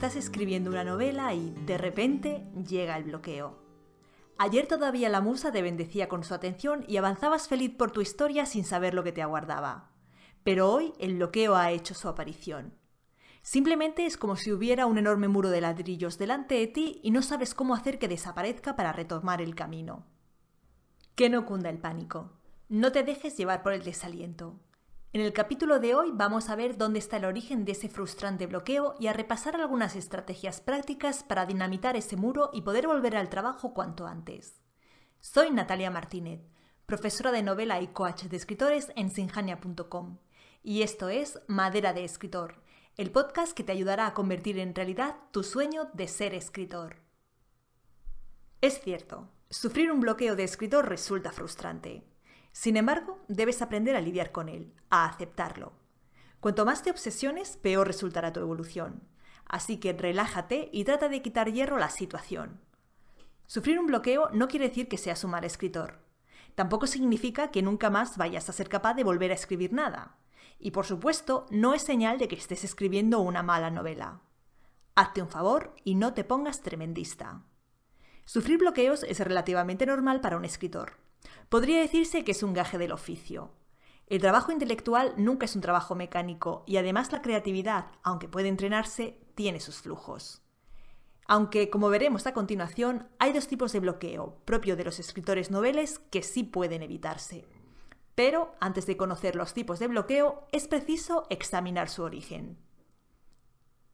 Estás escribiendo una novela y, de repente, llega el bloqueo. Ayer todavía la musa te bendecía con su atención y avanzabas feliz por tu historia sin saber lo que te aguardaba. Pero hoy el bloqueo ha hecho su aparición. Simplemente es como si hubiera un enorme muro de ladrillos delante de ti y no sabes cómo hacer que desaparezca para retomar el camino. Que no cunda el pánico. No te dejes llevar por el desaliento. En el capítulo de hoy vamos a ver dónde está el origen de ese frustrante bloqueo y a repasar algunas estrategias prácticas para dinamitar ese muro y poder volver al trabajo cuanto antes. Soy Natalia Martínez, profesora de novela y coach de escritores en sinjania.com, y esto es Madera de Escritor, el podcast que te ayudará a convertir en realidad tu sueño de ser escritor. Es cierto, sufrir un bloqueo de escritor resulta frustrante. Sin embargo, debes aprender a lidiar con él, a aceptarlo. Cuanto más te obsesiones, peor resultará tu evolución. Así que relájate y trata de quitar hierro a la situación. Sufrir un bloqueo no quiere decir que seas un mal escritor. Tampoco significa que nunca más vayas a ser capaz de volver a escribir nada. Y por supuesto, no es señal de que estés escribiendo una mala novela. Hazte un favor y no te pongas tremendista. Sufrir bloqueos es relativamente normal para un escritor. Podría decirse que es un gaje del oficio. El trabajo intelectual nunca es un trabajo mecánico y además la creatividad, aunque puede entrenarse, tiene sus flujos. Aunque, como veremos a continuación, hay dos tipos de bloqueo, propio de los escritores noveles, que sí pueden evitarse. Pero, antes de conocer los tipos de bloqueo, es preciso examinar su origen.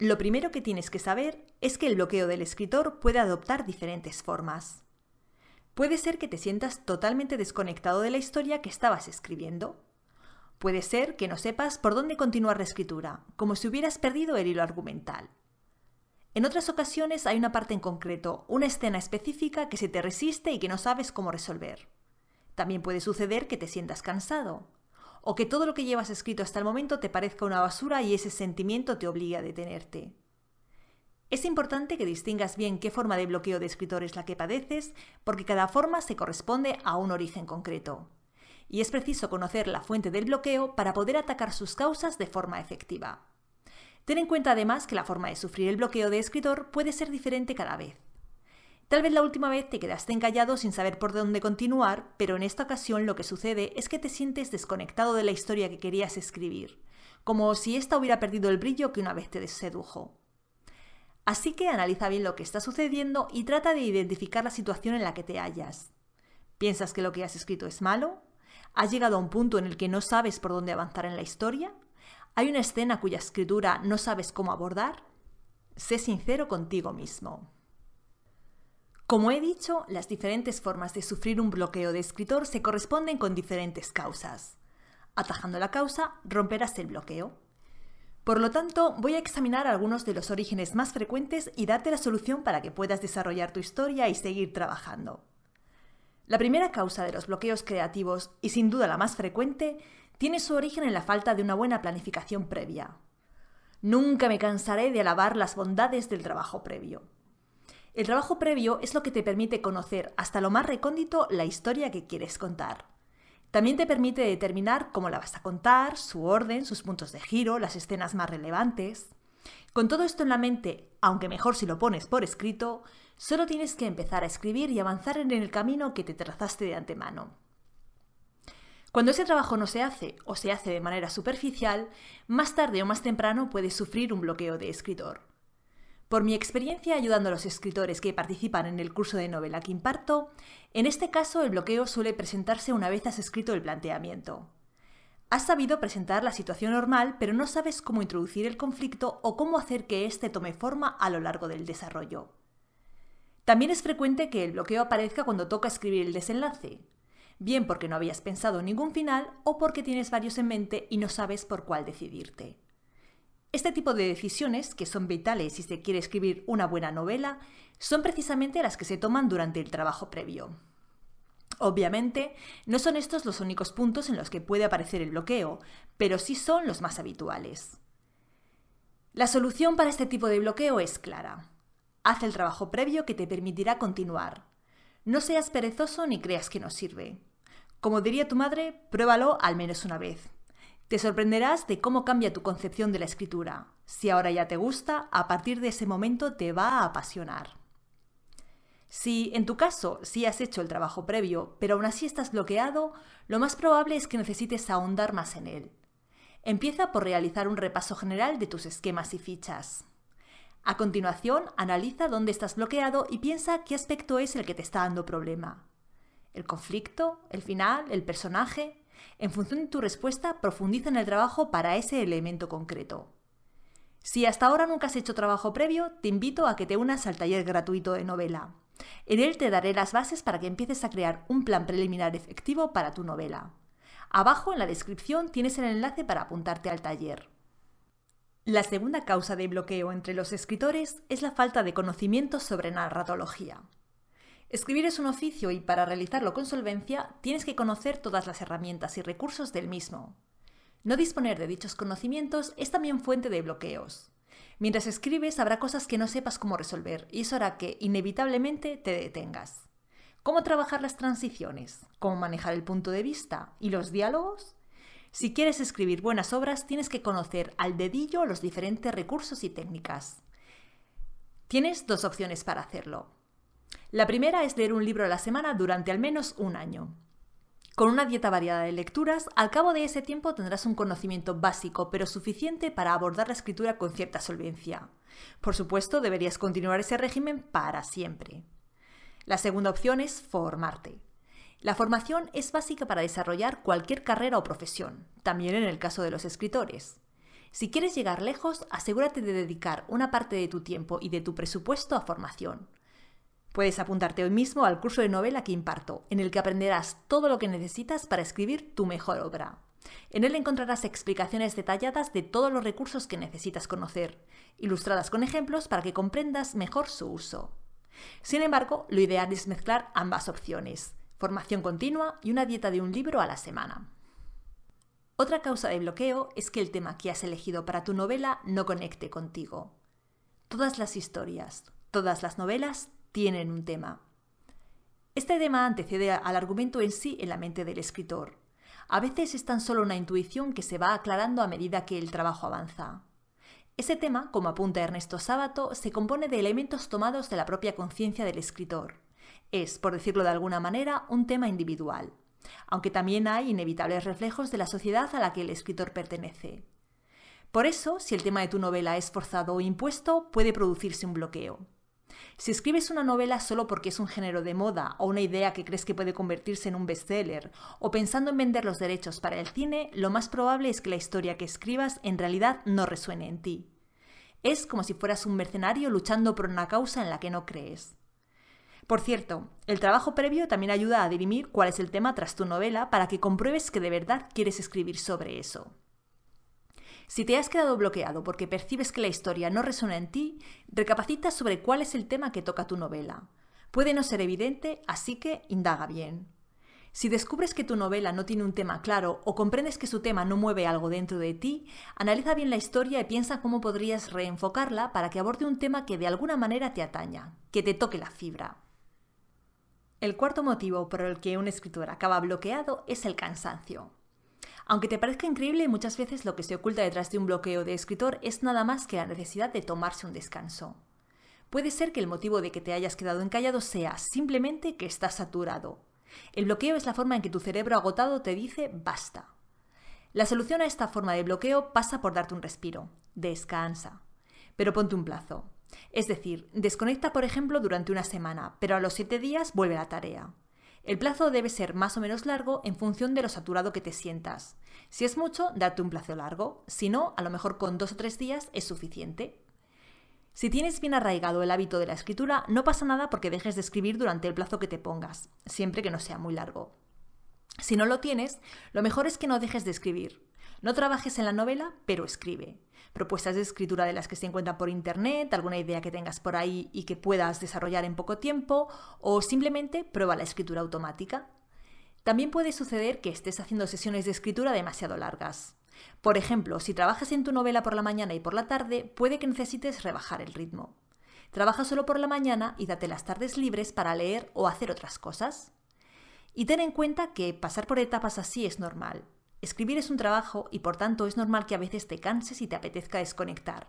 Lo primero que tienes que saber es que el bloqueo del escritor puede adoptar diferentes formas. Puede ser que te sientas totalmente desconectado de la historia que estabas escribiendo. Puede ser que no sepas por dónde continuar la escritura, como si hubieras perdido el hilo argumental. En otras ocasiones hay una parte en concreto, una escena específica que se te resiste y que no sabes cómo resolver. También puede suceder que te sientas cansado, o que todo lo que llevas escrito hasta el momento te parezca una basura y ese sentimiento te obliga a detenerte. Es importante que distingas bien qué forma de bloqueo de escritor es la que padeces, porque cada forma se corresponde a un origen concreto. Y es preciso conocer la fuente del bloqueo para poder atacar sus causas de forma efectiva. Ten en cuenta además que la forma de sufrir el bloqueo de escritor puede ser diferente cada vez. Tal vez la última vez te quedaste encallado sin saber por dónde continuar, pero en esta ocasión lo que sucede es que te sientes desconectado de la historia que querías escribir, como si ésta hubiera perdido el brillo que una vez te sedujo. Así que analiza bien lo que está sucediendo y trata de identificar la situación en la que te hallas. ¿Piensas que lo que has escrito es malo? ¿Has llegado a un punto en el que no sabes por dónde avanzar en la historia? ¿Hay una escena cuya escritura no sabes cómo abordar? Sé sincero contigo mismo. Como he dicho, las diferentes formas de sufrir un bloqueo de escritor se corresponden con diferentes causas. Atajando la causa, romperás el bloqueo. Por lo tanto, voy a examinar algunos de los orígenes más frecuentes y darte la solución para que puedas desarrollar tu historia y seguir trabajando. La primera causa de los bloqueos creativos, y sin duda la más frecuente, tiene su origen en la falta de una buena planificación previa. Nunca me cansaré de alabar las bondades del trabajo previo. El trabajo previo es lo que te permite conocer hasta lo más recóndito la historia que quieres contar. También te permite determinar cómo la vas a contar, su orden, sus puntos de giro, las escenas más relevantes. Con todo esto en la mente, aunque mejor si lo pones por escrito, solo tienes que empezar a escribir y avanzar en el camino que te trazaste de antemano. Cuando ese trabajo no se hace o se hace de manera superficial, más tarde o más temprano puedes sufrir un bloqueo de escritor. Por mi experiencia ayudando a los escritores que participan en el curso de novela que imparto, en este caso el bloqueo suele presentarse una vez has escrito el planteamiento. Has sabido presentar la situación normal, pero no sabes cómo introducir el conflicto o cómo hacer que éste tome forma a lo largo del desarrollo. También es frecuente que el bloqueo aparezca cuando toca escribir el desenlace, bien porque no habías pensado ningún final o porque tienes varios en mente y no sabes por cuál decidirte. Este tipo de decisiones, que son vitales si se quiere escribir una buena novela, son precisamente las que se toman durante el trabajo previo. Obviamente, no son estos los únicos puntos en los que puede aparecer el bloqueo, pero sí son los más habituales. La solución para este tipo de bloqueo es clara. Haz el trabajo previo que te permitirá continuar. No seas perezoso ni creas que no sirve. Como diría tu madre, pruébalo al menos una vez. Te sorprenderás de cómo cambia tu concepción de la escritura. Si ahora ya te gusta, a partir de ese momento te va a apasionar. Si, en tu caso, sí has hecho el trabajo previo, pero aún así estás bloqueado, lo más probable es que necesites ahondar más en él. Empieza por realizar un repaso general de tus esquemas y fichas. A continuación, analiza dónde estás bloqueado y piensa qué aspecto es el que te está dando problema. ¿El conflicto? ¿El final? ¿El personaje? En función de tu respuesta, profundiza en el trabajo para ese elemento concreto. Si hasta ahora nunca has hecho trabajo previo, te invito a que te unas al taller gratuito de novela. En él te daré las bases para que empieces a crear un plan preliminar efectivo para tu novela. Abajo en la descripción tienes el enlace para apuntarte al taller. La segunda causa de bloqueo entre los escritores es la falta de conocimiento sobre narratología. Escribir es un oficio y para realizarlo con solvencia tienes que conocer todas las herramientas y recursos del mismo. No disponer de dichos conocimientos es también fuente de bloqueos. Mientras escribes habrá cosas que no sepas cómo resolver y eso hará que inevitablemente te detengas. ¿Cómo trabajar las transiciones? ¿Cómo manejar el punto de vista? ¿Y los diálogos? Si quieres escribir buenas obras tienes que conocer al dedillo los diferentes recursos y técnicas. Tienes dos opciones para hacerlo. La primera es leer un libro a la semana durante al menos un año. Con una dieta variada de lecturas, al cabo de ese tiempo tendrás un conocimiento básico, pero suficiente para abordar la escritura con cierta solvencia. Por supuesto, deberías continuar ese régimen para siempre. La segunda opción es formarte. La formación es básica para desarrollar cualquier carrera o profesión, también en el caso de los escritores. Si quieres llegar lejos, asegúrate de dedicar una parte de tu tiempo y de tu presupuesto a formación. Puedes apuntarte hoy mismo al curso de novela que imparto, en el que aprenderás todo lo que necesitas para escribir tu mejor obra. En él encontrarás explicaciones detalladas de todos los recursos que necesitas conocer, ilustradas con ejemplos para que comprendas mejor su uso. Sin embargo, lo ideal es mezclar ambas opciones, formación continua y una dieta de un libro a la semana. Otra causa de bloqueo es que el tema que has elegido para tu novela no conecte contigo. Todas las historias, todas las novelas tienen un tema. Este tema antecede al argumento en sí en la mente del escritor. A veces es tan solo una intuición que se va aclarando a medida que el trabajo avanza. Ese tema, como apunta Ernesto Sábato, se compone de elementos tomados de la propia conciencia del escritor. Es, por decirlo de alguna manera, un tema individual, aunque también hay inevitables reflejos de la sociedad a la que el escritor pertenece. Por eso, si el tema de tu novela es forzado o impuesto, puede producirse un bloqueo. Si escribes una novela solo porque es un género de moda o una idea que crees que puede convertirse en un bestseller o pensando en vender los derechos para el cine, lo más probable es que la historia que escribas en realidad no resuene en ti. Es como si fueras un mercenario luchando por una causa en la que no crees. Por cierto, el trabajo previo también ayuda a dirimir cuál es el tema tras tu novela para que compruebes que de verdad quieres escribir sobre eso. Si te has quedado bloqueado porque percibes que la historia no resuena en ti, recapacita sobre cuál es el tema que toca tu novela. Puede no ser evidente, así que indaga bien. Si descubres que tu novela no tiene un tema claro o comprendes que su tema no mueve algo dentro de ti, analiza bien la historia y piensa cómo podrías reenfocarla para que aborde un tema que de alguna manera te ataña, que te toque la fibra. El cuarto motivo por el que un escritor acaba bloqueado es el cansancio. Aunque te parezca increíble, muchas veces lo que se oculta detrás de un bloqueo de escritor es nada más que la necesidad de tomarse un descanso. Puede ser que el motivo de que te hayas quedado encallado sea simplemente que estás saturado. El bloqueo es la forma en que tu cerebro agotado te dice basta. La solución a esta forma de bloqueo pasa por darte un respiro. Descansa. Pero ponte un plazo. Es decir, desconecta por ejemplo durante una semana, pero a los siete días vuelve a la tarea. El plazo debe ser más o menos largo en función de lo saturado que te sientas. Si es mucho, date un plazo largo. Si no, a lo mejor con dos o tres días es suficiente. Si tienes bien arraigado el hábito de la escritura, no pasa nada porque dejes de escribir durante el plazo que te pongas, siempre que no sea muy largo. Si no lo tienes, lo mejor es que no dejes de escribir. No trabajes en la novela, pero escribe propuestas de escritura de las que se encuentran por internet, alguna idea que tengas por ahí y que puedas desarrollar en poco tiempo, o simplemente prueba la escritura automática. También puede suceder que estés haciendo sesiones de escritura demasiado largas. Por ejemplo, si trabajas en tu novela por la mañana y por la tarde, puede que necesites rebajar el ritmo. Trabaja solo por la mañana y date las tardes libres para leer o hacer otras cosas. Y ten en cuenta que pasar por etapas así es normal. Escribir es un trabajo y por tanto es normal que a veces te canses y te apetezca desconectar.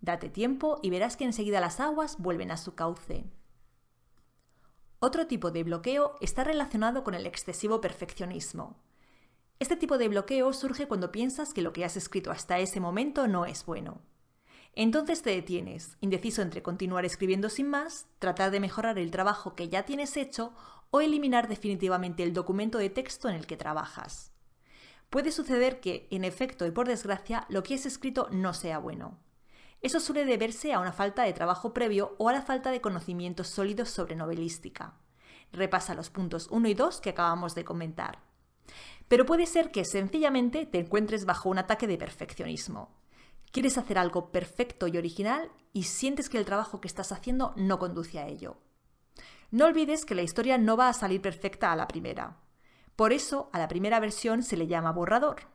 Date tiempo y verás que enseguida las aguas vuelven a su cauce. Otro tipo de bloqueo está relacionado con el excesivo perfeccionismo. Este tipo de bloqueo surge cuando piensas que lo que has escrito hasta ese momento no es bueno. Entonces te detienes, indeciso entre continuar escribiendo sin más, tratar de mejorar el trabajo que ya tienes hecho o eliminar definitivamente el documento de texto en el que trabajas. Puede suceder que, en efecto y por desgracia, lo que has escrito no sea bueno. Eso suele deberse a una falta de trabajo previo o a la falta de conocimientos sólidos sobre novelística. Repasa los puntos 1 y 2 que acabamos de comentar. Pero puede ser que sencillamente te encuentres bajo un ataque de perfeccionismo. Quieres hacer algo perfecto y original y sientes que el trabajo que estás haciendo no conduce a ello. No olvides que la historia no va a salir perfecta a la primera. Por eso a la primera versión se le llama borrador.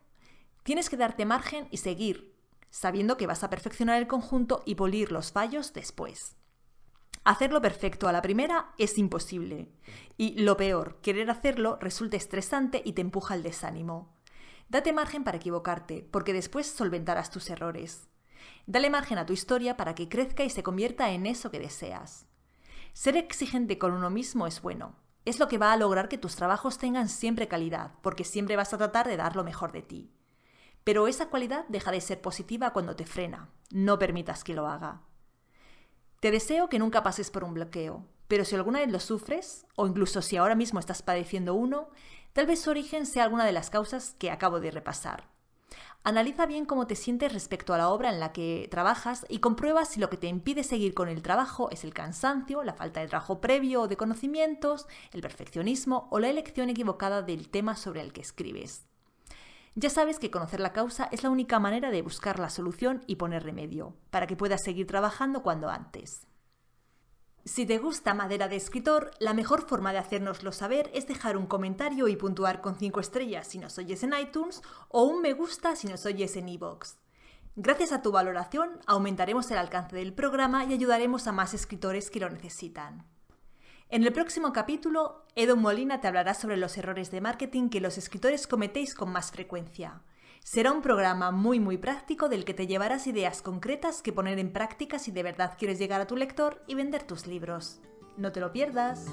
Tienes que darte margen y seguir, sabiendo que vas a perfeccionar el conjunto y polir los fallos después. Hacerlo perfecto a la primera es imposible. Y lo peor, querer hacerlo resulta estresante y te empuja al desánimo. Date margen para equivocarte, porque después solventarás tus errores. Dale margen a tu historia para que crezca y se convierta en eso que deseas. Ser exigente con uno mismo es bueno. Es lo que va a lograr que tus trabajos tengan siempre calidad, porque siempre vas a tratar de dar lo mejor de ti. Pero esa cualidad deja de ser positiva cuando te frena. No permitas que lo haga. Te deseo que nunca pases por un bloqueo, pero si alguna vez lo sufres, o incluso si ahora mismo estás padeciendo uno, Tal vez su origen sea alguna de las causas que acabo de repasar. Analiza bien cómo te sientes respecto a la obra en la que trabajas y comprueba si lo que te impide seguir con el trabajo es el cansancio, la falta de trabajo previo o de conocimientos, el perfeccionismo o la elección equivocada del tema sobre el que escribes. Ya sabes que conocer la causa es la única manera de buscar la solución y poner remedio, para que puedas seguir trabajando cuando antes. Si te gusta Madera de Escritor, la mejor forma de hacérnoslo saber es dejar un comentario y puntuar con 5 estrellas si nos oyes en iTunes o un me gusta si nos oyes en iVoox. Gracias a tu valoración aumentaremos el alcance del programa y ayudaremos a más escritores que lo necesitan. En el próximo capítulo, Edo Molina te hablará sobre los errores de marketing que los escritores cometéis con más frecuencia. Será un programa muy muy práctico del que te llevarás ideas concretas que poner en práctica si de verdad quieres llegar a tu lector y vender tus libros. No te lo pierdas.